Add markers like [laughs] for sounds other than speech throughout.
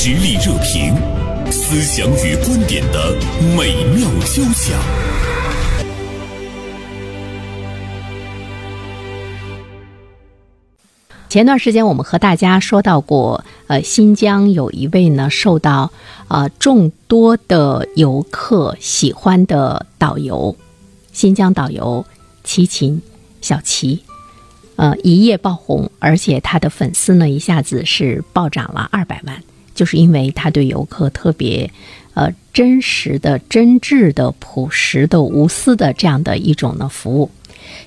实力热评，思想与观点的美妙交响。前段时间我们和大家说到过，呃，新疆有一位呢受到呃众多的游客喜欢的导游，新疆导游齐秦小齐，呃一夜爆红，而且他的粉丝呢一下子是暴涨了二百万，就是因为他对游客特别呃真实的、真挚的、朴实的、无私的这样的一种呢服务。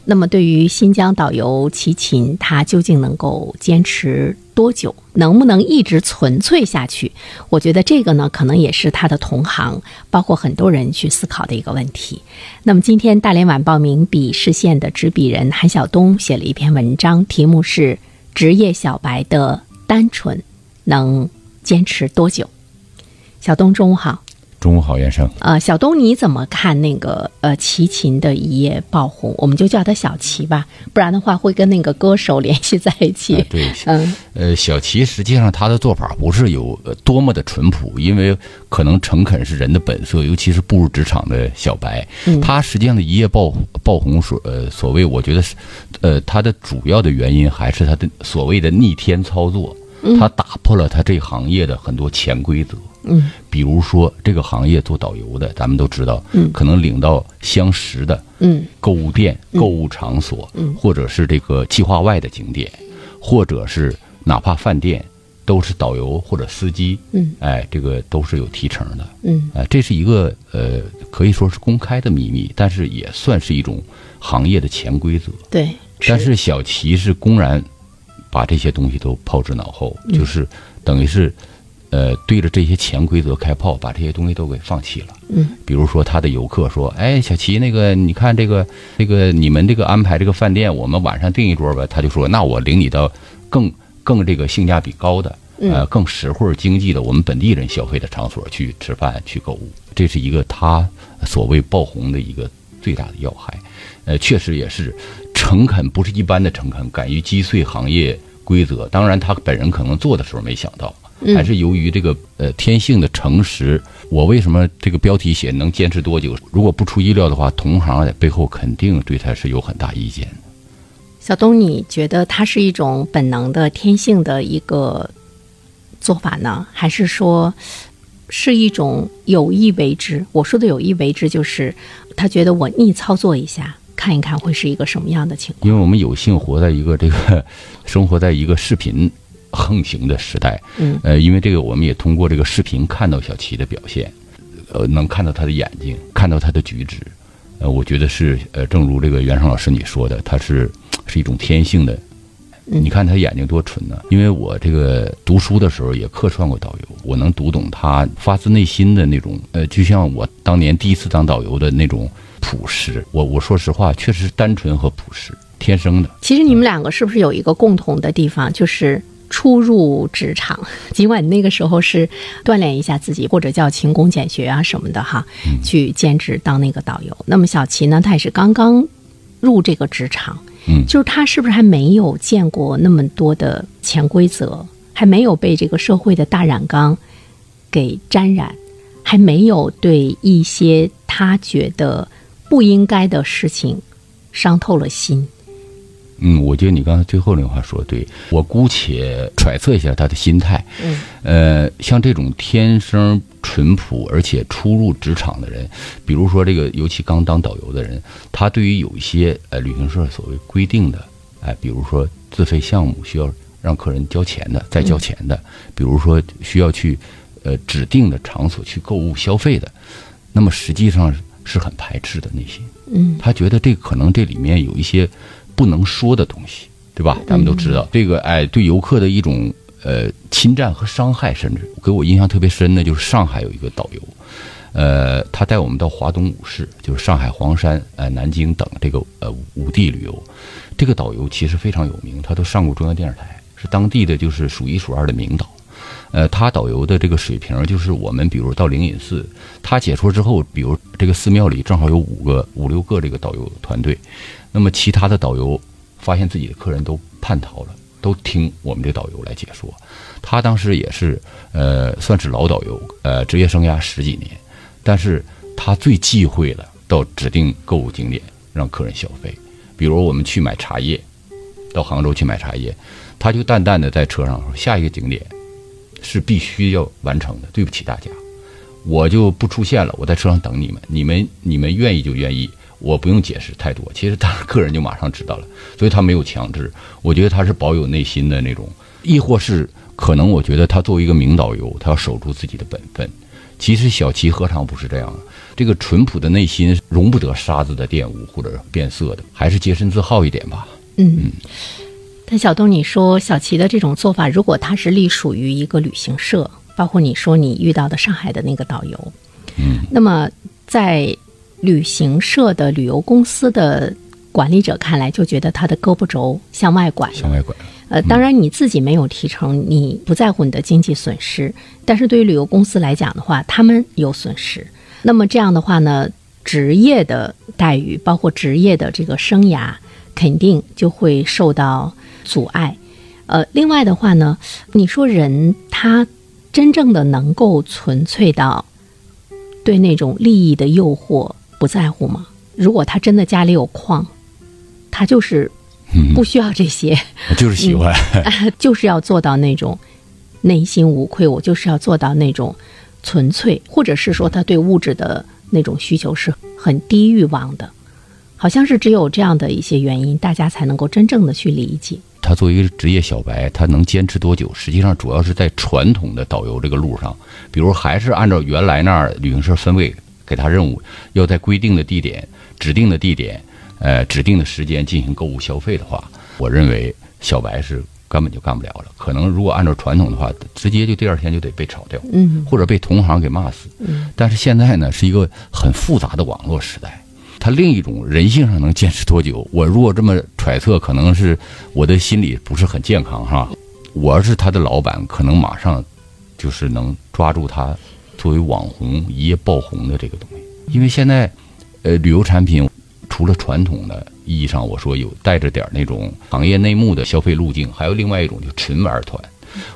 那么，对于新疆导游齐秦，他究竟能够坚持多久？能不能一直纯粹下去？我觉得这个呢，可能也是他的同行，包括很多人去思考的一个问题。那么，今天大连晚报名笔视线的执笔人韩晓东写了一篇文章，题目是《职业小白的单纯能坚持多久》。小东，中午好。中午好，袁生。呃，小东，你怎么看那个呃齐秦的一夜爆红？我们就叫他小齐吧，不然的话会跟那个歌手联系在一起。对，嗯，呃，小齐实际上他的做法不是有多么的淳朴，因为可能诚恳是人的本色，尤其是步入职场的小白，他实际上的一夜爆爆红所呃所谓，我觉得是呃他的主要的原因还是他的所谓的逆天操作，他打破了他这行业的很多潜规则。嗯，比如说这个行业做导游的，咱们都知道，嗯，可能领到相识的，嗯，购物店、购物场所，嗯，或者是这个计划外的景点，或者是哪怕饭店，都是导游或者司机，嗯，哎，这个都是有提成的，嗯，哎，这是一个呃，可以说是公开的秘密，但是也算是一种行业的潜规则，对。但是小齐是公然把这些东西都抛之脑后，就是等于是。呃，对着这些潜规则开炮，把这些东西都给放弃了。嗯，比如说他的游客说：“哎，小齐，那个你看这个这个你们这个安排这个饭店，我们晚上订一桌吧。”他就说：“那我领你到更更这个性价比高的，呃，更实惠经济的我们本地人消费的场所去吃饭去购物。”这是一个他所谓爆红的一个最大的要害。呃，确实也是诚恳，不是一般的诚恳，敢于击碎行业规则。当然，他本人可能做的时候没想到。还是由于这个呃天性的诚实，我为什么这个标题写能坚持多久？如果不出意料的话，同行在背后肯定对他是有很大意见的。小东，你觉得他是一种本能的天性的一个做法呢，还是说是一种有意为之？我说的有意为之，就是他觉得我逆操作一下，看一看会是一个什么样的情况？因为我们有幸活在一个这个生活在一个视频。横行的时代，嗯，呃，因为这个，我们也通过这个视频看到小齐的表现，呃，能看到他的眼睛，看到他的举止，呃，我觉得是，呃，正如这个袁生老师你说的，他是是一种天性的，你看他眼睛多纯呢。因为我这个读书的时候也客串过导游，我能读懂他发自内心的那种，呃，就像我当年第一次当导游的那种朴实。我我说实话，确实是单纯和朴实，天生的。其实你们两个是不是有一个共同的地方，就是？初入职场，[laughs] 尽管你那个时候是锻炼一下自己，或者叫勤工俭学啊什么的哈，去兼职当那个导游。那么小齐呢，他也是刚刚入这个职场，嗯，就是他是不是还没有见过那么多的潜规则，还没有被这个社会的大染缸给沾染，还没有对一些他觉得不应该的事情伤透了心。嗯，我觉得你刚才最后那话说的对，我姑且揣测一下他的心态。嗯，呃，像这种天生淳朴而且初入职场的人，比如说这个尤其刚当导游的人，他对于有一些呃旅行社所谓规定的，哎，比如说自费项目需要让客人交钱的，再交钱的，比如说需要去呃指定的场所去购物消费的，那么实际上是很排斥的那些。嗯，他觉得这可能这里面有一些。不能说的东西，对吧？咱们都知道这个，哎，对游客的一种呃侵占和伤害，甚至给我印象特别深的，就是上海有一个导游，呃，他带我们到华东五市，就是上海、黄山、呃南京等这个呃五地旅游。这个导游其实非常有名，他都上过中央电视台，是当地的就是数一数二的名导。呃，他导游的这个水平，就是我们比如到灵隐寺，他解说之后，比如这个寺庙里正好有五个、五六个这个导游团队。那么其他的导游发现自己的客人都叛逃了，都听我们这导游来解说。他当时也是呃，算是老导游，呃，职业生涯十几年，但是他最忌讳了到指定购物景点让客人消费。比如我们去买茶叶，到杭州去买茶叶，他就淡淡的在车上说：“下一个景点是必须要完成的，对不起大家，我就不出现了，我在车上等你们，你们你们愿意就愿意。”我不用解释太多，其实当时客人就马上知道了，所以他没有强制。我觉得他是保有内心的那种，亦或是可能，我觉得他作为一个名导游，他要守住自己的本分。其实小齐何尝不是这样？这个淳朴的内心容不得沙子的玷污或者变色的，还是洁身自好一点吧。嗯嗯。但小东，你说小齐的这种做法，如果他是隶属于一个旅行社，包括你说你遇到的上海的那个导游，嗯，那么在。旅行社的旅游公司的管理者看来，就觉得他的胳膊肘向外拐，向外拐。呃，当然你自己没有提成，你不在乎你的经济损失，但是对于旅游公司来讲的话，他们有损失。那么这样的话呢，职业的待遇，包括职业的这个生涯，肯定就会受到阻碍。呃，另外的话呢，你说人他真正的能够纯粹到对那种利益的诱惑。不在乎吗？如果他真的家里有矿，他就是不需要这些，[laughs] 就是喜欢，[laughs] 就是要做到那种内心无愧。我就是要做到那种纯粹，或者是说他对物质的那种需求是很低欲望的。好像是只有这样的一些原因，大家才能够真正的去理解。他作为一个职业小白，他能坚持多久？实际上，主要是在传统的导游这个路上，比如还是按照原来那儿旅行社分位。给他任务，要在规定的地点、指定的地点、呃指定的时间进行购物消费的话，我认为小白是根本就干不了了。可能如果按照传统的话，直接就第二天就得被炒掉，嗯，或者被同行给骂死。嗯，但是现在呢，是一个很复杂的网络时代，他另一种人性上能坚持多久？我如果这么揣测，可能是我的心理不是很健康哈。我要是他的老板，可能马上就是能抓住他。作为网红一夜爆红的这个东西，因为现在，呃，旅游产品除了传统的意义上，我说有带着点那种行业内幕的消费路径，还有另外一种就纯玩团。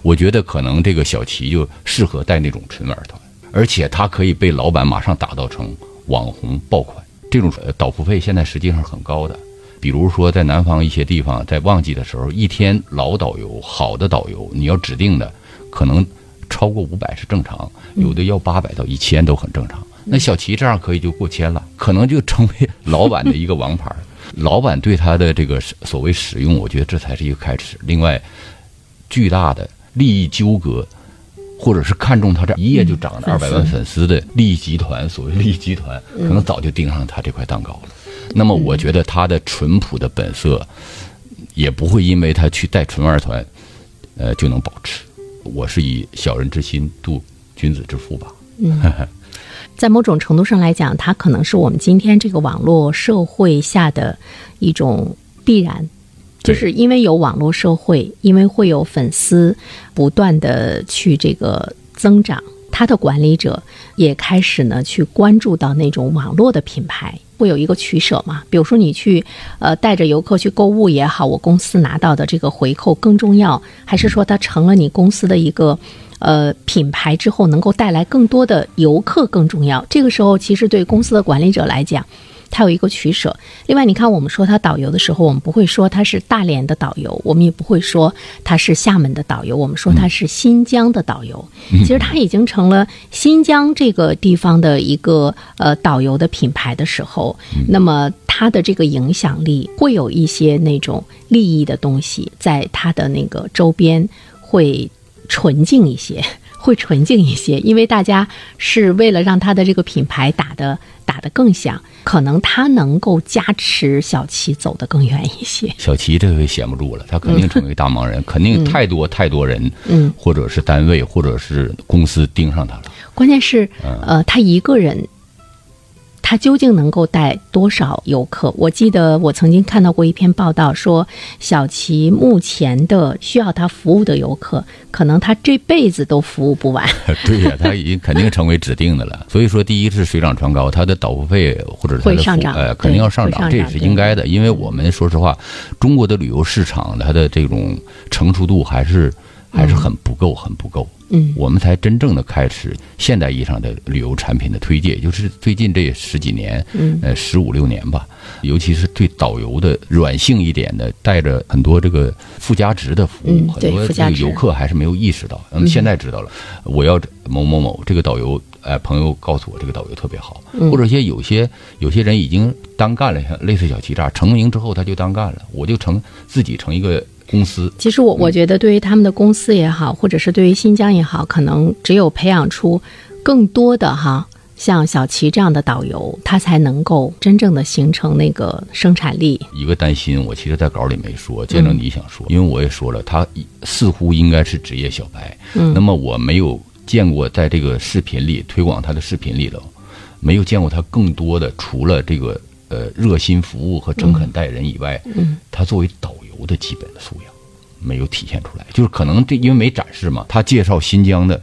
我觉得可能这个小齐就适合带那种纯玩团，而且他可以被老板马上打造成网红爆款。这种导付费现在实际上很高的，比如说在南方一些地方，在旺季的时候，一天老导游好的导游，你要指定的可能。超过五百是正常，有的要八百到一千都很正常。那小齐这样可以就过千了，可能就成为老板的一个王牌。老板对他的这个所谓使用，我觉得这才是一个开始。另外，巨大的利益纠葛，或者是看中他这一夜就涨了二百万粉丝的利益集团，所谓利益集团，可能早就盯上他这块蛋糕了。那么，我觉得他的淳朴的本色，也不会因为他去带纯二团，呃，就能保持。我是以小人之心度君子之腹吧。嗯，[laughs] 在某种程度上来讲，他可能是我们今天这个网络社会下的一种必然，就是因为有网络社会，因为会有粉丝不断的去这个增长，他的管理者也开始呢去关注到那种网络的品牌。会有一个取舍嘛？比如说你去，呃，带着游客去购物也好，我公司拿到的这个回扣更重要，还是说它成了你公司的一个，呃，品牌之后能够带来更多的游客更重要？这个时候，其实对公司的管理者来讲。他有一个取舍。另外，你看，我们说他导游的时候，我们不会说他是大连的导游，我们也不会说他是厦门的导游，我们说他是新疆的导游。其实他已经成了新疆这个地方的一个呃导游的品牌的时候，那么他的这个影响力会有一些那种利益的东西，在他的那个周边会纯净一些。会纯净一些，因为大家是为了让他的这个品牌打的打得更响，可能他能够加持小齐走得更远一些。小齐这回闲不住了，他肯定成为大忙人，[laughs] 肯定太多太多人，嗯，或者是单位，或者是公司盯上他了。关键是，呃，他一个人，它究竟能够带多少游客？我记得我曾经看到过一篇报道，说小齐目前的需要它服务的游客，可能他这辈子都服务不完。[laughs] 对呀，他已经肯定成为指定的了。[laughs] 所以说，第一是水涨船高，它的导游费或者它的会上涨呃肯定要上涨，这也是应该的。因为我们说实话，中国的旅游市场它的这种成熟度还是还是很不够，很不够。嗯，我们才真正的开始现代意义上的旅游产品的推介，也就是最近这十几年，嗯。呃，十五六年吧，尤其是对导游的软性一点的，带着很多这个附加值的服务，嗯很多这个游客还是没有意识到。那么现在知道了，我要某某某这个导游，哎，朋友告诉我这个导游特别好，嗯。或者些有些有些人已经单干了，像类似小欺诈成名之后他就单干了，我就成自己成一个公司，其实我我觉得，对于他们的公司也好，或者是对于新疆也好，可能只有培养出更多的哈，像小齐这样的导游，他才能够真正的形成那个生产力。一个担心，我其实，在稿里没说，见证你想说，因为我也说了，他似乎应该是职业小白。嗯。那么我没有见过在这个视频里推广他的视频里头，没有见过他更多的除了这个呃热心服务和诚恳待人以外，嗯，他作为导游的基本的素养没有体现出来，就是可能这因为没展示嘛，他介绍新疆的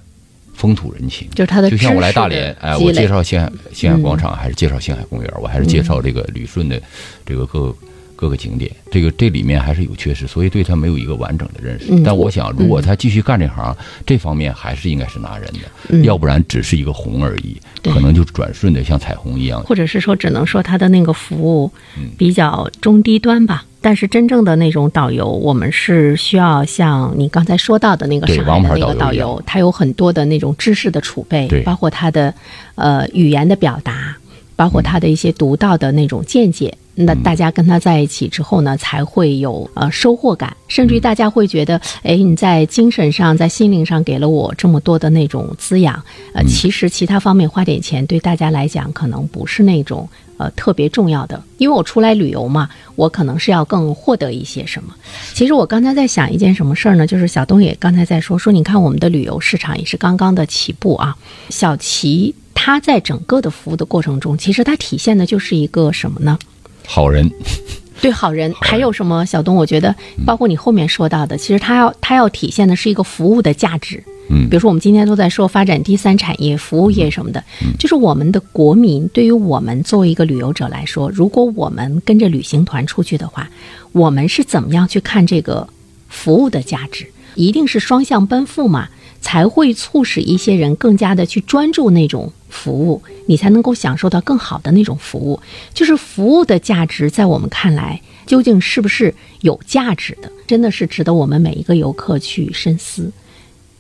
风土人情，就是他的就像我来大连，哎，我介绍星海星海广场，还是介绍星海公园，我还是介绍这个旅顺的这个各各个景点，这个这里面还是有缺失，所以对他没有一个完整的认识。嗯但我想，如果他继续干这行，这方面还是应该是拿人的，嗯要不然只是一个红而已，可能就转瞬的像彩虹一样。或者是说，只能说他的那个服务嗯比较中低端吧。但是真正的那种导游，我们是需要像你刚才说到的那个对上海的那个导游，他有很多的那种知识的储备，包括他的呃语言的表达，包括他的一些独到的那种见解。那大家跟他在一起之后呢，才会有呃收获感，甚至于大家会觉得，哎，你在精神上、在心灵上给了我这么多的那种滋养，呃，其实其他方面花点钱对大家来讲可能不是那种呃特别重要的，因为我出来旅游嘛，我可能是要更获得一些什么。其实我刚才在想一件什么事儿呢？就是小东也刚才在说说，你看我们的旅游市场也是刚刚的起步啊。小齐他在整个的服务的过程中，其实它体现的就是一个什么呢？好人，[laughs] 对好人，还有什么？小东，我觉得包括你后面说到的，其实它要它要体现的是一个服务的价值。嗯比如说我们今天都在说发展第三产业、服务业什么的，就是我们的国民对于我们作为一个旅游者来说，如果我们跟着旅行团出去的话，我们是怎么样去看这个服务的价值？一定是双向奔赴嘛，才会促使一些人更加的去专注那种服务，你才能够享受到更好的那种服务。就是服务的价值，在我们看来，究竟是不是有价值的？真的是值得我们每一个游客去深思。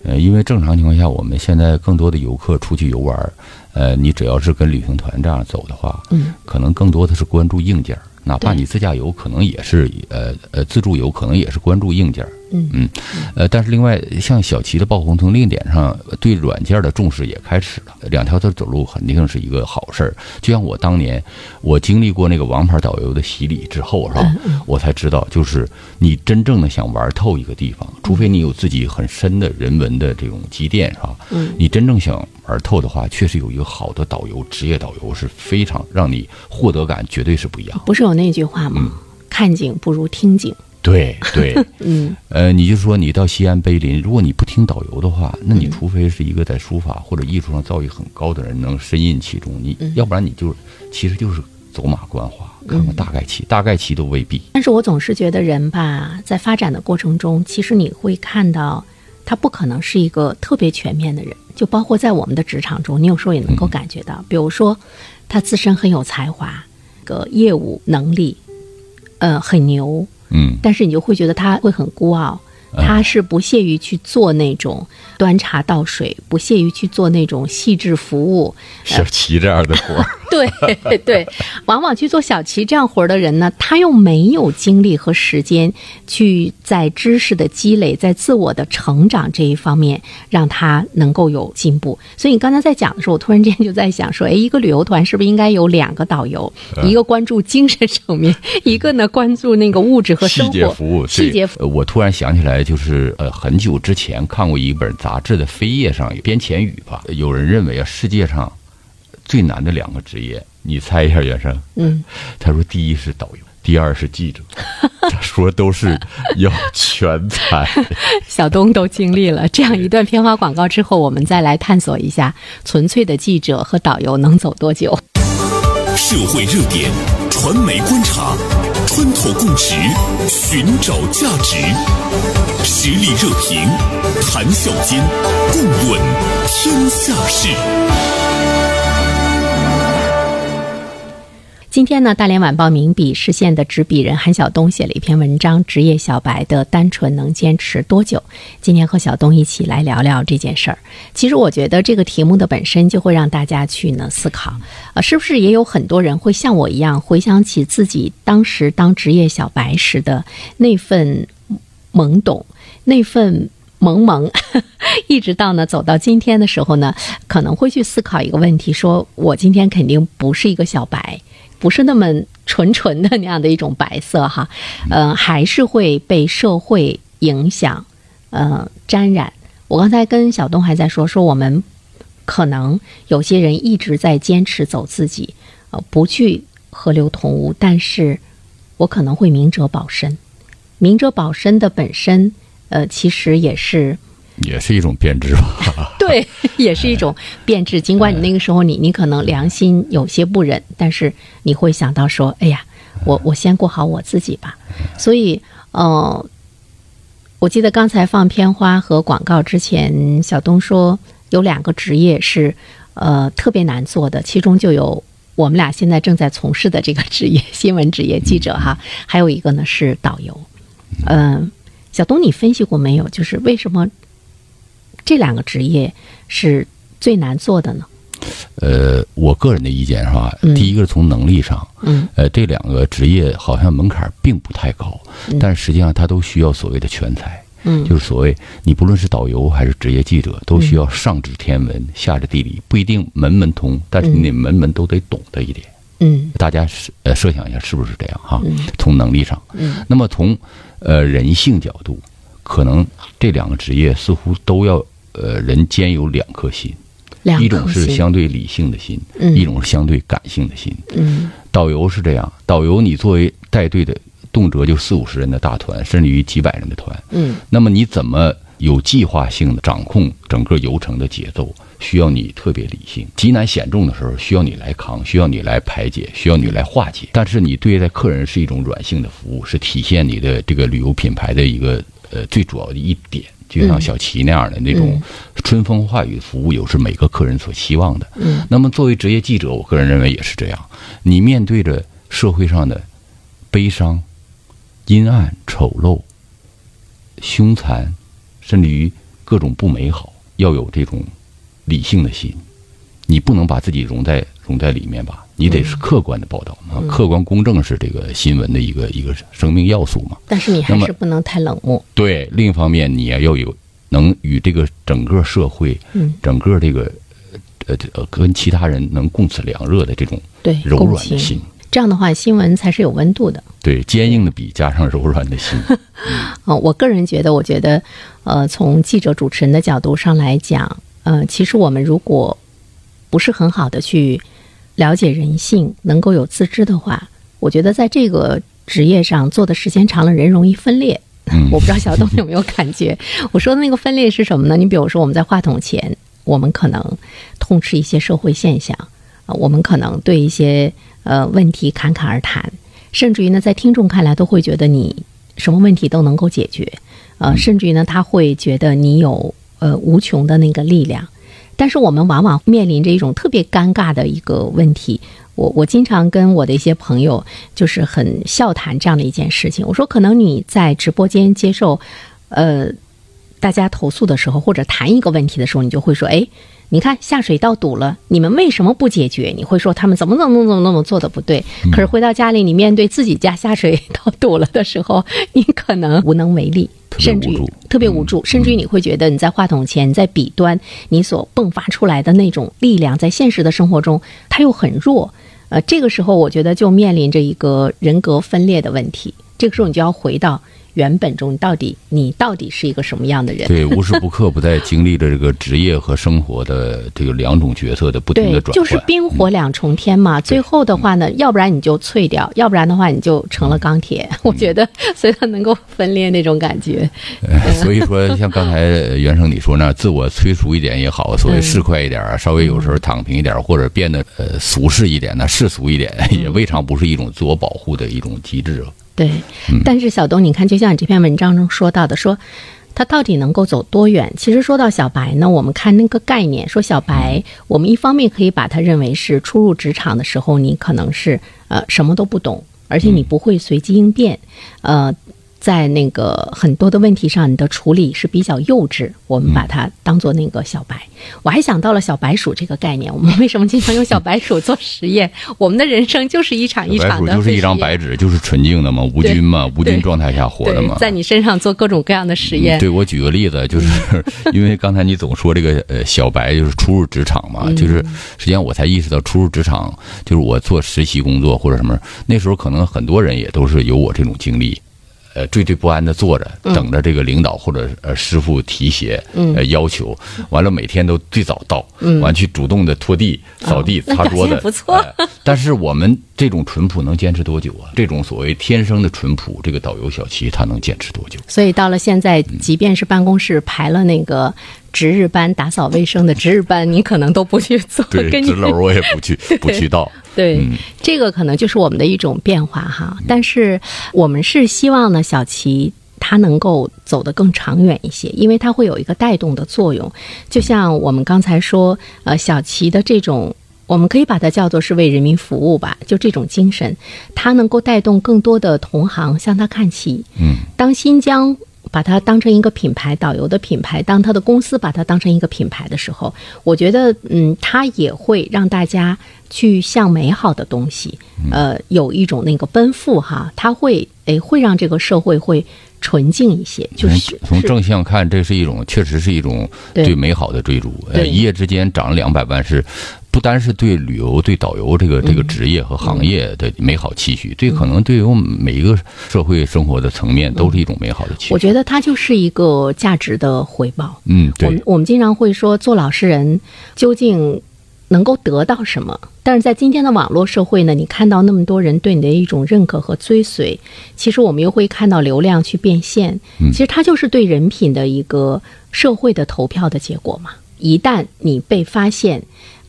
呃，因为正常情况下，我们现在更多的游客出去游玩儿，呃，你只要是跟旅行团这样走的话，嗯，可能更多的是关注硬件儿，哪怕你自驾游，可能也是呃呃自助游，可能也是关注硬件儿。嗯嗯，呃，但是另外，像小齐的爆红，从另一点上对软件的重视也开始了。两条腿走路肯定是一个好事儿。就像我当年，我经历过那个王牌导游的洗礼之后，是吧？我才知道，就是你真正的想玩透一个地方，除非你有自己很深的人文的这种积淀，是吧？嗯，你真正想玩透的话，确实有一个好的导游，职业导游是非常让你获得感，绝对是不一样。不是有那句话吗？看景不如听景。对对，[laughs] 嗯，呃，你就说你到西安碑林，如果你不听导游的话，那你除非是一个在书法或者艺术上造诣很高的人，能深印其中，你要不然你就其实就是走马观花，看看大概齐，大概其都未必。但是我总是觉得人吧，在发展的过程中，其实你会看到，他不可能是一个特别全面的人。就包括在我们的职场中，你有时候也能够感觉到，比如说他自身很有才华，个业务能力，呃，很牛，嗯，但是你就会觉得他会很孤傲，他是不屑于去做那种端茶倒水，不屑于去做那种细致服务。小齐这样的活儿，对 [laughs] 对，往往去做小齐这样活儿的人呢，他又没有精力和时间去在知识的积累、在自我的成长这一方面让他能够有进步。所以你刚才在讲的时候，我突然间就在想说，[laughs] 哎，一个旅游团是不是应该有两个导游，一个关注精神层面，一个呢关注那个物质和细生活。节服务，细节服对呃我突然想起来，就是呃，很久之前看过一本杂志的扉页上有编前语吧，有人认为啊，世界上最难的两个职业，你猜一下，袁生？嗯，他说第一是导游，第二是记者。[laughs] 他说都是要全才。[laughs] 小东都经历了这样一段片花广告之后，我们再来探索一下纯粹的记者和导游能走多久。社会热点，传媒观察，穿透共识，寻找价值，实力热评，谈笑间，共论天下事。今天呢，大连晚报名笔视线的执笔人韩晓东写了一篇文章《职业小白的单纯能坚持多久》。今天和小东一起来聊聊这件事儿。其实我觉得这个题目的本身就会让大家去呢思考，啊，是不是也有很多人会像我一样回想起自己当时当职业小白时的那份懵懂，那份萌萌，[laughs] 一直到呢走到今天的时候呢，可能会去思考一个问题：说我今天肯定不是一个小白。不是那么纯纯的那样的一种白色哈，呃，还是会被社会影响，呃，沾染。我刚才跟小东还在说，说我们可能有些人一直在坚持走自己，呃，不去河流同污，但是我可能会明哲保身。明哲保身的本身，呃，其实也是。也是一种变质吧，[laughs] 对，也是一种变质。尽管你那个时候，你你可能良心有些不忍，但是你会想到说：“哎呀，我我先过好我自己吧。”所以，呃，我记得刚才放片花和广告之前，小东说有两个职业是呃特别难做的，其中就有我们俩现在正在从事的这个职业——新闻职业记者哈，还有一个呢是导游。嗯，小东，你分析过没有？就是为什么？这两个职业是最难做的呢。呃，我个人的意见是吧？第一个是从能力上，嗯，呃，这两个职业好像门槛并不太高，但是实际上它都需要所谓的全才，嗯，就是所谓你不论是导游还是职业记者，都需要上知天文下知地理，不一定门门通，但是你门门都得懂得一点，嗯，大家设呃设想一下是不是这样哈？嗯，从能力上，嗯，那么从呃人性角度，可能这两个职业似乎都要。呃，人兼有两颗心，一种是相对理性的心，一种是相对感性的心。嗯，导游是这样，导游你作为带队的，动辄就四五十人的大团，甚至于几百人的团。嗯，那么你怎么有计划性的掌控整个游程的节奏？需要你特别理性，极难险重的时候需要你来扛，需要你来排解，需要你来化解。但是你对待客人是一种软性的服务，是体现你的这个旅游品牌的一个呃最主要的一点。就像小齐那样的那种春风化雨服务，又是每个客人所期望的。嗯，那么作为职业记者，我个人认为也是这样。你面对着社会上的悲伤、阴暗、丑陋、凶残，甚至于各种不美好，要有这种理性的心。你不能把自己融在融在里面吧？你得是客观的报道嘛，客观公正是这个新闻的一个一个生命要素嘛。但是你还是不能太冷漠。对，另一方面你也要有能与这个整个社会，嗯，整个这个呃呃跟其他人能共此凉热的这种对柔软的心。这样的话，新闻才是有温度的。对，坚硬的笔加上柔软的心。嗯，[laughs] 我个人觉得，我觉得，呃，从记者主持人的角度上来讲，呃，其实我们如果不是很好的去了解人性，能够有自知的话，我觉得在这个职业上做的时间长了，人容易分裂。[laughs] 我不知道小东有没有感觉？我说的那个分裂是什么呢？你比如说，我们在话筒前，我们可能痛斥一些社会现象啊，我们可能对一些呃问题侃侃而谈，甚至于呢，在听众看来都会觉得你什么问题都能够解决，呃，甚至于呢，他会觉得你有呃无穷的那个力量。但是我们往往面临着一种特别尴尬的一个问题，我我经常跟我的一些朋友就是很笑谈这样的一件事情。我说，可能你在直播间接受，呃，大家投诉的时候，或者谈一个问题的时候，你就会说，哎。你看下水道堵了，你们为什么不解决？你会说他们怎么怎么怎么怎么做的不对？可是回到家里，你面对自己家下水道堵了的时候，你可能无能为力，甚至于特别无助，甚至于你会觉得你在话筒前，在笔端，你所迸发出来的那种力量，在现实的生活中，它又很弱。呃，这个时候我觉得就面临着一个人格分裂的问题。这个时候你就要回到原本中，到底你到底是一个什么样的人？对，无时不刻不在经历着这个职业和生活的这个两种角色的不停的，转换。就是冰火两重天嘛。最后的话呢，要不然你就脆掉，要不然的话你就成了钢铁。嗯 [laughs] 我觉得，所以它能够分裂那种感觉。呃所以说，像刚才呃袁生你说那，自我催熟一点也好，所谓嗯市侩一点啊，稍微有时候躺平一点，或者变得呃俗世一点呢，世俗一点，嗯也未尝不是一种自我保护的一种机制。对，但是小东，你看，就像你这篇文章中说到的，说他到底能够走多远？其实说到小白呢，我们看那个概念，说小白，我们一方面可以把它认为是初入职场的时候，你可能是呃什么都不懂，而且你不会随机应变，呃。在那个很多的问题上，你的处理是比较幼稚，我们把它当做那个小白。我还想到了小白鼠这个概念，我们为什么经常用小白鼠做实验？我们的人生就是一场一白鼠场的就是一张白纸，就是纯净的嘛，无菌嘛，无菌状态下活的嘛，。在你身上做各种各样的实验。对我举个例子，就是因为刚才你总说这个呃小白就是初入职场嘛，就是实际上我才意识到初入职场就是我做实习工作或者什么，那时候可能很多人也都是有我这种经历。呃，惴惴不安的坐着，等着这个领导或者呃师傅提鞋，呃要求，完了每天都最早到，完去主动的拖地、扫地、擦桌子，不错。呃但是我们这种淳朴能坚持多久啊？这种所谓天生的淳朴，这个导游小齐他能坚持多久？所以到了现在，即便是办公室排了那个值日班、打扫卫生的值日班，你可能都不去做。对，值楼我也不去，[laughs] 不去到。对，嗯这个可能就是我们的一种变化哈。但是我们是希望呢，小齐它能够走得更长远一些，因为它会有一个带动的作用。就像我们刚才说，呃，小齐的这种。我们可以把它叫做是为人民服务吧，就这种精神，它能够带动更多的同行向他看齐。嗯，当新疆把它当成一个品牌，导游的品牌，当他的公司把它当成一个品牌的时候，我觉得，嗯，它也会让大家去向美好的东西，呃，有一种那个奔赴哈，它会，诶，会让这个社会会纯净一些，就是是从从正向看，这是一种，确实是一种对对美好的追逐。呃，一夜之间涨了两百万，是不单是对旅游、对导游这个嗯这个职业和行业的美好期许，对可能对于我们每一个社会生活的层面都是一种美好的期许。我觉得它就是一个价值的回报。嗯，我们对，我们经常会说，做老实人究竟能够得到什么？但是在今天的网络社会呢，你看到那么多人对你的一种认可和追随，其实我们又会看到流量去变现。其实它就是对人品的一个社会的投票的结果嘛。一旦你被发现，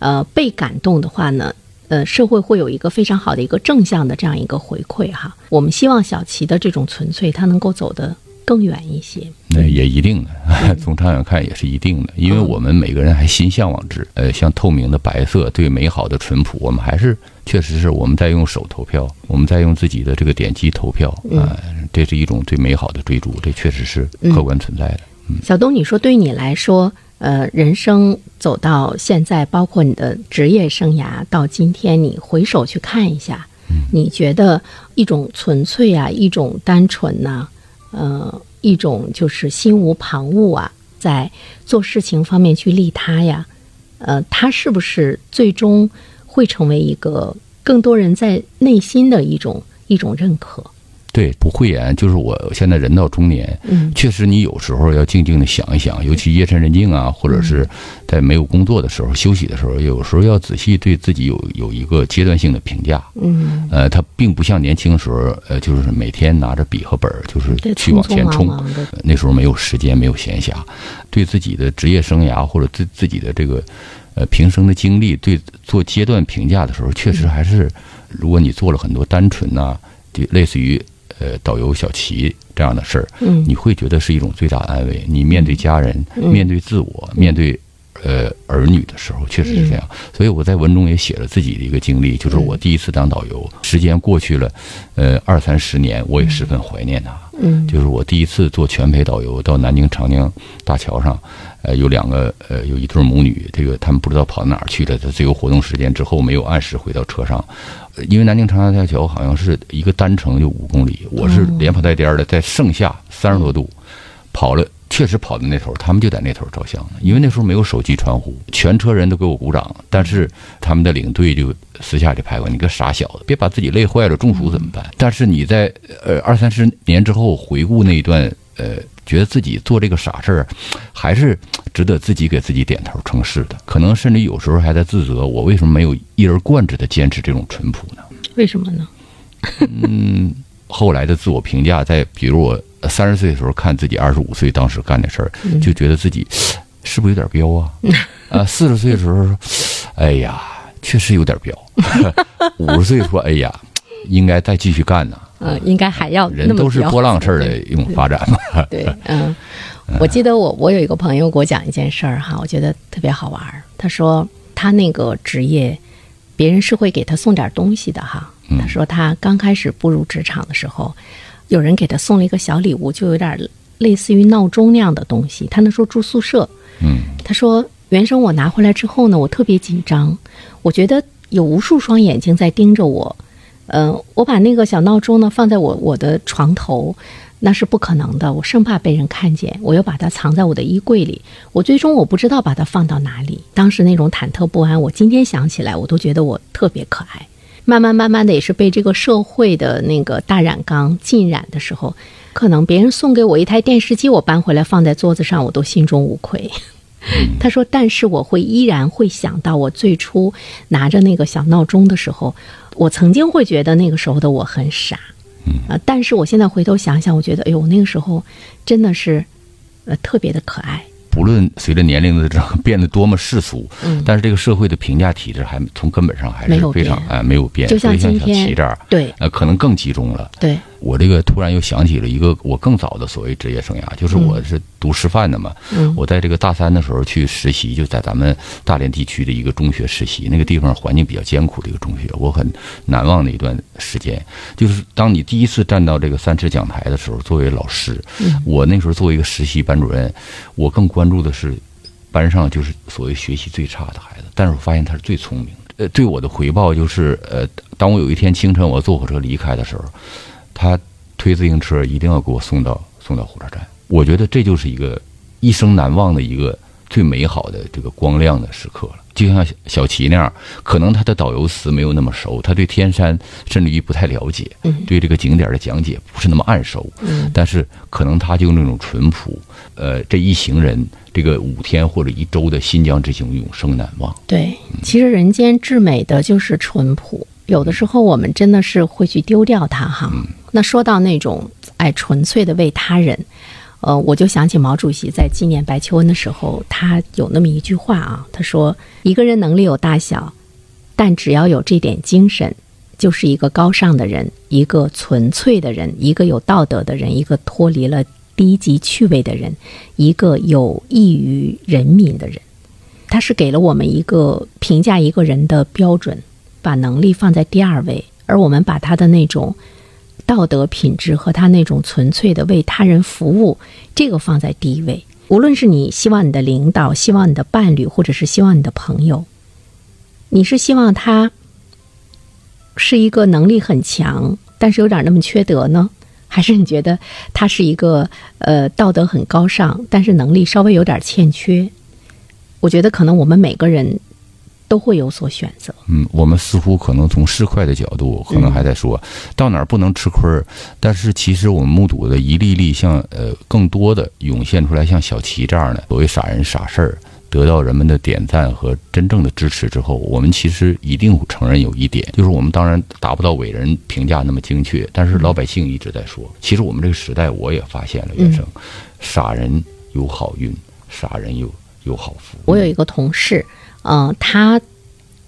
呃，被感动的话呢，呃，社会会有一个非常好的一个正向的这样一个回馈哈。我们希望小齐的这种纯粹，他能够走得更远一些。那也一定的，[laughs] 从长远看也是一定的，因为我们每个人还心向往之。呃，像透明的白色，对美好的淳朴，我们还是确实是我们在用手投票，我们在用自己的这个点击投票啊、这是一种对美好的追逐，这确实是客观存在的。嗯小东，你说对于你来说，呃，人生走到现在，包括你的职业生涯到今天，你回首去看一下，你觉得一种纯粹啊，一种单纯呐、呃，一种就是心无旁骛啊，在做事情方面去利他呀，呃，它是不是最终会成为一个更多人在内心的一种一种认可？对，不讳言，就是我现在人到中年，嗯确实你有时候要静静的想一想，尤其夜深人静啊，或者是在没有工作的时候、休息的时候，有时候要仔细对自己有有一个阶段性的评价。嗯，呃，他并不像年轻的时候，呃，就是每天拿着笔和本儿，就是，去往前冲。那时候没有时间，没有闲暇，对自己的职业生涯或者自自己的这个呃平生的经历，对做阶段评价的时候，确实还是，如果你做了很多单纯呐、就类似于呃导游小齐这样的事儿，嗯你会觉得是一种最大的安慰。你面对家人，面对自我，面对。呃，儿女的时候确实是这样，所以我在文中也写了自己的一个经历，就是我第一次当导游，时间过去了，呃，二三十年，我也十分怀念他。嗯。就是我第一次做全陪导游到南京长江大桥上，呃，有两个呃，有一对母女，这个他们不知道跑到哪儿去了，在自由活动时间之后没有按时回到车上，呃因为南京长江大桥好像是一个单程就五公里，我是连跑带颠儿的，在盛夏三十多度跑了确实跑到那头，他们就在那头照相呢。因为那时候没有手机传呼，全车人都给我鼓掌，但是他们的领队就私下里拍我，你个傻小子，别把自己累坏了，中暑怎么办？但是你在呃二三十年之后回顾那一段，呃，觉得自己做这个傻事儿，还是值得自己给自己点头称是的。可能甚至有时候还在自责，我为什么没有一而贯之的坚持这种淳朴呢？为什么呢？[laughs] 嗯，后来的自我评价，在比如我三十岁的时候看自己二十五岁当时干的事儿，就觉得自己是不是有点彪啊？[laughs] 啊，四十岁的时候，哎呀，确实有点彪。[laughs] 五十岁说，哎呀，应该再继续干呢。嗯，应该还要人都是波浪式的一种发展嘛。对，[laughs] 嗯，我记得我我有一个朋友给我讲一件事儿哈，我觉得特别好玩儿。他说他那个职业，别人是会给他送点东西的哈。他说他刚开始步入职场的时候，有人给他送了一个小礼物，就有点类似于闹钟那样的东西。他那时候住宿舍，嗯，他说原生我拿回来之后呢，我特别紧张，我觉得有无数双眼睛在盯着我。嗯，我把那个小闹钟呢放在我我的床头，那是不可能的，我生怕被人看见，我又把它藏在我的衣柜里。我最终我不知道把它放到哪里，当时那种忐忑不安，我今天想起来，我都觉得我特别可爱。慢慢慢慢的，也是被这个社会的那个大染缸浸染的时候，可能别人送给我一台电视机，我搬回来放在桌子上，我都心中无愧。[laughs] 他说：“但是我会依然会想到我最初拿着那个小闹钟的时候，我曾经会觉得那个时候的我很傻，啊，但是我现在回头想想，我觉得，哎呦，我那个时候真的是，呃，特别的可爱。不论随着年龄的长变得多么世俗，嗯，但是这个社会的评价体制还从根本上还是非常哎没有变。就像今天小齐这儿，对，呃，可能更集中了。对，我这个突然又想起了一个我更早的所谓职业生涯，就是我是读师范的嘛。嗯，我在这个大三的时候去实习，就在咱们大连地区的一个中学实习，那个地方环境比较艰苦的一个中学，我很难忘的一段时间。就是当你第一次站到这个三尺讲台的时候，作为老师，我那时候作为一个实习班主任，我更关关注的是。班上就是所谓学习最差的孩子，但是我发现他是最聪明的。呃，对我的回报就是，呃，当我有一天清晨我坐火车离开的时候，他推自行车一定要给我送到送到火车站。我觉得这就是一个一生难忘的一个最美好的这个光亮的时刻了。就像小齐那样，可能他的导游词没有那么熟，他对天山甚至于不太了解，对这个景点的讲解不是那么暗熟，但是可能他就那种淳朴，呃，这一行人。这个五天或者一周的新疆之行永生难忘。对，其实人间至美的就是淳朴，有的时候我们真的是会去丢掉它哈。那说到那种哎纯粹的为他人，呃，我就想起毛主席在纪念白求恩的时候，他有那么一句话啊，他说：“一个人能力有大小，但只要有这点精神，就是一个高尚的人，一个纯粹的人，一个有道德的人，一个脱离了。”低级趣味的人，一个有益于人民的人，他是给了我们一个评价一个人的标准，把能力放在第二位，而我们把他的那种道德品质和他那种纯粹的为他人服务，这个放在第一位。无论是你希望你的领导，希望你的伴侣，或者是希望你的朋友，你是希望他是一个能力很强，但是有点那么缺德呢？还是你觉得他是一个呃道德很高尚，但是能力稍微有点欠缺？我觉得可能我们每个人都会有所选择。嗯，我们似乎可能从市侩的角度，可能还在说到哪儿不能吃亏儿，但是其实我们目睹的一粒粒像呃更多的涌现出来，像小齐这样的所谓傻人傻事儿。得到人们的点赞和真正的支持之后，我们其实一定承认有一点，就是我们当然达不到伟人评价那么精确，但是老百姓一直在说，其实我们这个时代，我也发现了，原生，傻人有好运，傻人有有好福。我有一个同事，嗯，他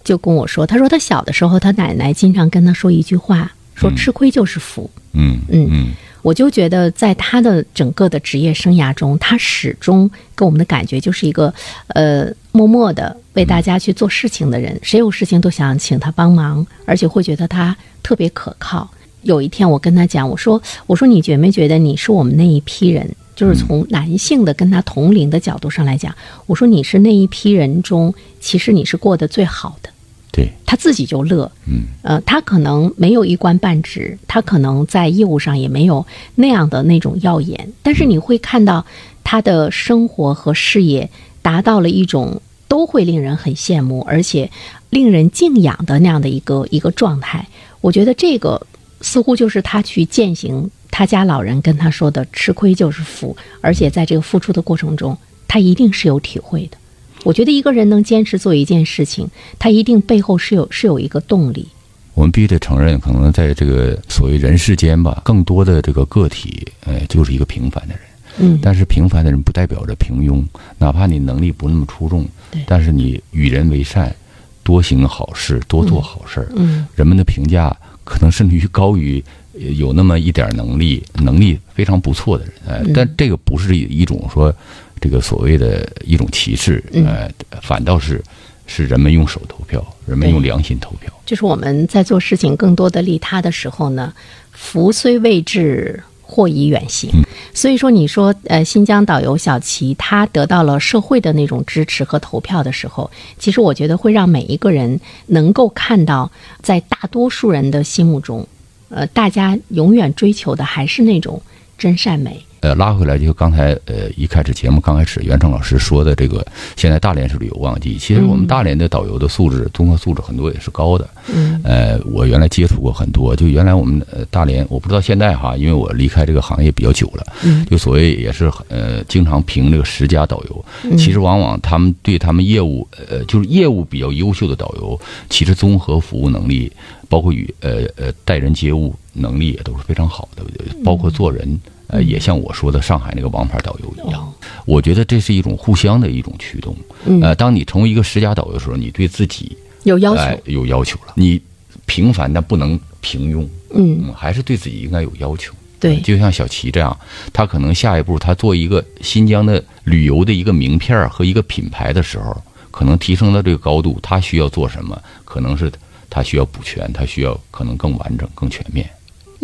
就跟我说，他说他小的时候，他奶奶经常跟他说一句话，说吃亏就是福。嗯嗯嗯。我就觉得，在他的整个的职业生涯中，他始终给我们的感觉就是一个，呃，默默的为大家去做事情的人。谁有事情都想请他帮忙，而且会觉得他特别可靠。有一天，我跟他讲，我说：“我说你觉没觉得你是我们那一批人？就是从男性的跟他同龄的角度上来讲，我说你是那一批人中，其实你是过得最好的。”对，他自己就乐。嗯，呃，他可能没有一官半职，他可能在业务上也没有那样的那种耀眼，但是你会看到他的生活和事业达到了一种都会令人很羡慕，而且令人敬仰的那样的一个一个状态。我觉得这个似乎就是他去践行他家老人跟他说的“吃亏就是福”，而且在这个付出的过程中，他一定是有体会的。我觉得一个人能坚持做一件事情，他一定背后是有是有一个动力。我们必须得承认，可能在这个所谓人世间吧，更多的这个个体，呃，就是一个平凡的人。嗯，但是平凡的人不代表着平庸，哪怕你能力不那么出众，对但是你与人为善，多行好事，多做好事儿，嗯，人们的评价可能甚至于高于呃有那么一点能力、能力非常不错的人。呃，嗯但这个不是一种说这个所谓的一种歧视，嗯呃，反倒是是人们用手投票，人们用良心投票。就是我们在做事情更多的利他的时候呢，福虽未至，祸已远行。所以说，你说呃，新疆导游小齐他得到了社会的那种支持和投票的时候，其实我觉得会让每一个人能够看到，在大多数人的心目中，呃，大家永远追求的还是那种真善美。呃，拉回来就刚才呃一开始节目刚开始袁成老师说的这个，现在大连是旅游旺季，其实我们大连的导游的素质，综合素质很多也是高的。嗯，呃，我原来接触过很多，就原来我们呃大连，我不知道现在哈，因为我离开这个行业比较久了，嗯，就所谓也是呃经常评这个十佳导游，嗯其实往往他们对他们业务呃就是业务比较优秀的导游，其实综合服务能力，包括与呃呃待人接物能力也都是非常好的，包括做人。呃，也像我说的上海那个王牌导游一样，我觉得这是一种互相的一种驱动。嗯呃，当你成为一个十佳导游的时候，你对自己有要求。哎有要求了。你平凡但不能平庸，嗯，嗯，还是对自己应该有要求。对，就像小齐这样，他可能下一步他做一个新疆的旅游的一个名片和一个品牌的时候，可能提升到这个高度，他需要做什么？可能是他需要补全，他需要可能更完整、更全面。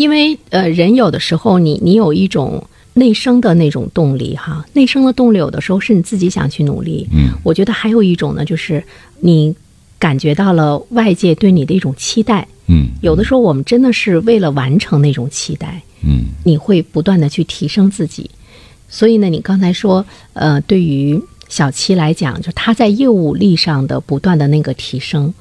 因为呃，人有的时候你你有一种内生的那种动力哈，内生的动力有的时候是你自己想去努力。嗯，我觉得还有一种呢，就是你感觉到了外界对你的一种期待。嗯有的时候我们真的是为了完成那种期待，嗯你会不断的去提升自己。所以呢，你刚才说，呃，对于小七来讲，就他在业务力上的不断的那个提升，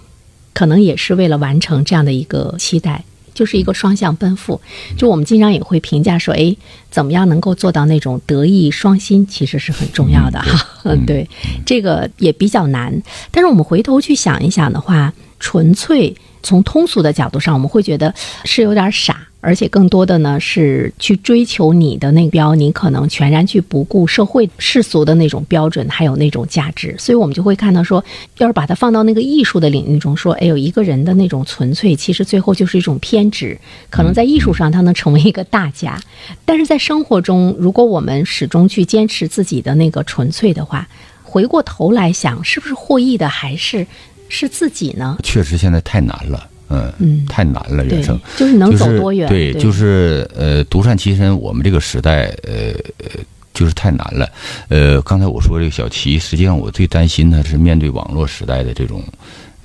可能也是为了完成这样的一个期待，就是一个双向奔赴。就我们经常也会评价说，哎，怎么样能够做到那种德艺双馨，其实是很重要的哈。嗯，对，[laughs] 这个也比较难。但是我们回头去想一想的话，纯粹从通俗的角度上，我们会觉得是有点傻。而且更多的呢是去追求你的那标，你可能全然去不顾社会世俗的那种标准，还有那种价值，所以我们就会看到说，要是把它放到那个艺术的领域中，说，哎呦，一个人的那种纯粹，其实最后就是一种偏执，可能在艺术上他能成为一个大家，但是在生活中，如果我们始终去坚持自己的那个纯粹的话，回过头来想，是不是获益的还是是自己呢？确实现在太难了，嗯嗯太难了，对人生。，就是能走多远？对，就是呃，独善其身。我们这个时代，呃呃，就是太难了。呃，刚才我说这个小齐，实际上我最担心的是面对网络时代的这种，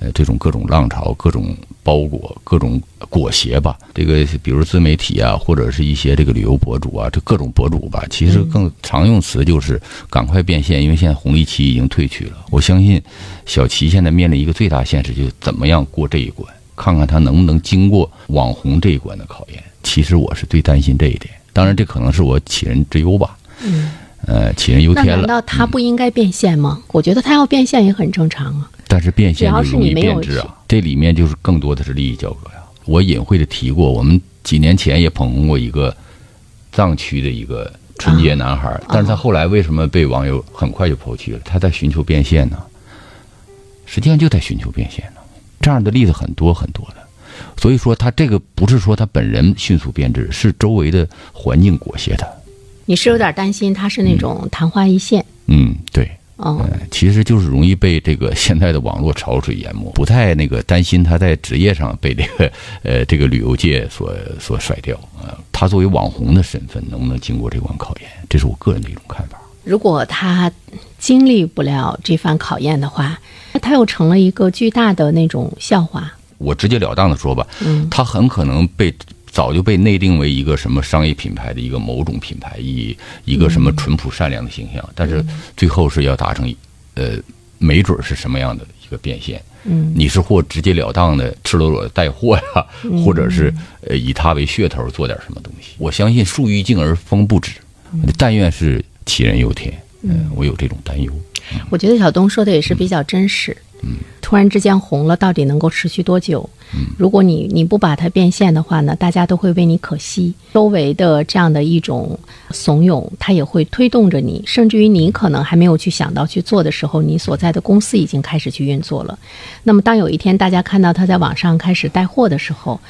呃，这种各种浪潮、各种包裹、各种裹挟吧。这个比如自媒体啊，或者是一些这个旅游博主啊，这各种博主吧，其实更常用词就是赶快变现，因为现在红利期已经退去了。我相信小齐现在面临一个最大现实，就是怎么样过这一关。看看他能不能经过网红这一关的考验。其实我是最担心这一点，当然这可能是我杞人之忧吧。嗯，呃，杞人忧天了。道他不应该变现吗？我觉得他要变现也很正常啊。但是变现就是容易变质啊，这里面就是更多的是利益交割呀。我隐晦的提过，我们几年前也捧红过一个藏区的一个纯洁男孩，但是他后来为什么被网友很快就抛弃了？他在寻求变现呢，实际上就在寻求变现呢。这样的例子很多很多的，所以说他这个不是说他本人迅速变质，是周围的环境裹挟他。你是有点担心他是那种昙花一现，嗯，对。嗯，呃，其实就是容易被这个现在的网络潮水淹没，不太那个担心他在职业上被这个 [laughs] 呃这个旅游界所所甩掉啊、呃。他作为网红的身份能不能经过这关考验，这是我个人的一种看法。如果他经历不了这番考验的话，那它又成了一个巨大的那种笑话。我直截了当的说吧，嗯，它很可能被早就被内定为一个什么商业品牌的一个某种品牌，以一个什么淳朴善良的形象，但是最后是要达成，呃，没准是什么样的一个变现。嗯，你是或直截了当的赤裸裸的带货呀，或者是呃以他为噱头做点什么东西。我相信树欲静而风不止，但愿是杞人忧天。嗯，我有这种担忧。我觉得小东说的也是比较真实。嗯，突然之间红了，到底能够持续多久？嗯，如果你你不把它变现的话呢，大家都会为你可惜。周围的这样的一种怂恿，它也会推动着你，甚至于你可能还没有去想到去做的时候，你所在的公司已经开始去运作了。那么，当有一天大家看到他在网上开始带货的时候，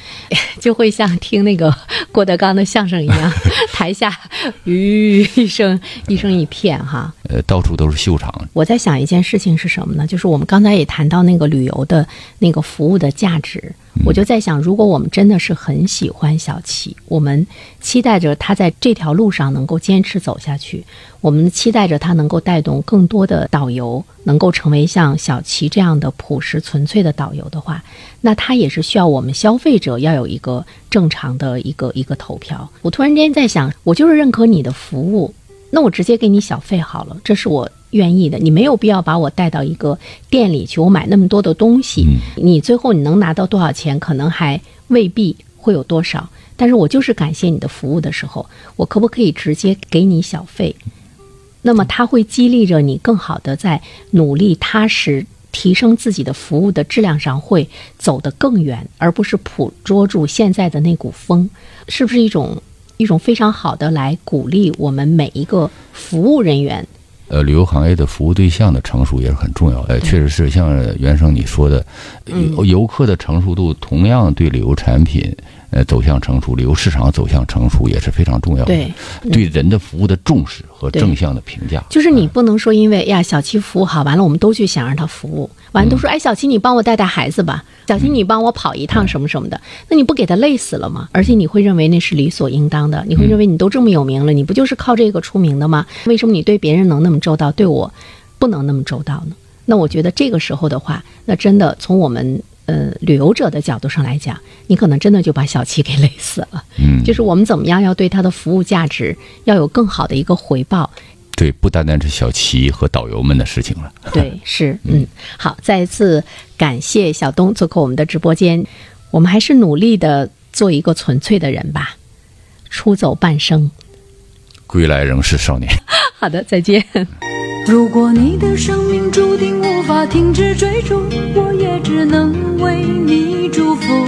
就会像听那个郭德纲的相声一样，[laughs] 台下吁一声一声一片哈。呃，到处都是秀场。我在想一件事情是什么呢？就是我们刚才也谈到那个旅游的那个服务的价值，我就在想，如果我们真的是很喜欢小齐，我们期待着他在这条路上能够坚持走下去，我们期待着他能够带动更多的导游能够成为像小齐这样的朴实纯粹的导游的话，那他也是需要我们消费者要有一个正常的一个一个投票。我突然间在想，我就是认可你的服务。那我直接给你小费好了，这是我愿意的。你没有必要把我带到一个店里去，我买那么多的东西，你最后你能拿到多少钱，可能还未必会有多少。但是我就是感谢你的服务的时候，我可不可以直接给你小费？那么它会激励着你更好的在努力、踏实提升自己的服务的质量上，会走得更远，而不是捕捉住现在的那股风，是不是一种？一种非常好的来鼓励我们每一个服务人员。呃，旅游行业的服务对象的成熟也是很重要的。呃，确实是像袁生你说的，游游客的成熟度同样对旅游产品呃走向成熟，旅游市场走向成熟也是非常重要的。对，对人的服务的重视和正向的评价。就是你不能说因为呀小七服务好，完了我们都去想让他服务，完了都说哎小七你帮我带带孩子吧，小七你帮我跑一趟什么什么的，那你不给他累死了吗？而且你会认为那是理所应当的，你会认为你都这么有名了，你不就是靠这个出名的吗？为什么你对别人能那么周到，对我不能那么周到呢？那我觉得这个时候的话，那真的从我们呃旅游者的角度上来讲，你可能真的就把小七给累死了。嗯，就是我们怎么样要对他的服务价值要有更好的一个回报。对，不单单是小齐和导游们的事情了。对，是，[laughs] 嗯，好，再一次感谢小东做客我们的直播间。我们还是努力的做一个纯粹的人吧，出走半生。归来仍是少年。[laughs] 好的，再见。如果你的生命注定无法停止追逐，我也只能为你祝福。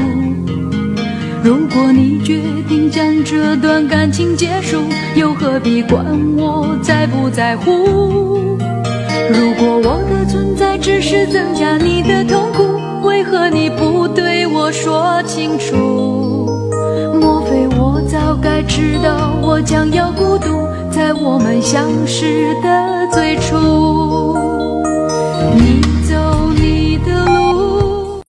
如果你决定将这段感情结束，又何必管我在不在乎？如果我的存在只是增加你的痛苦，为何你不对我说清楚？莫非我早该知道我将要孤独，在我们相识的最初？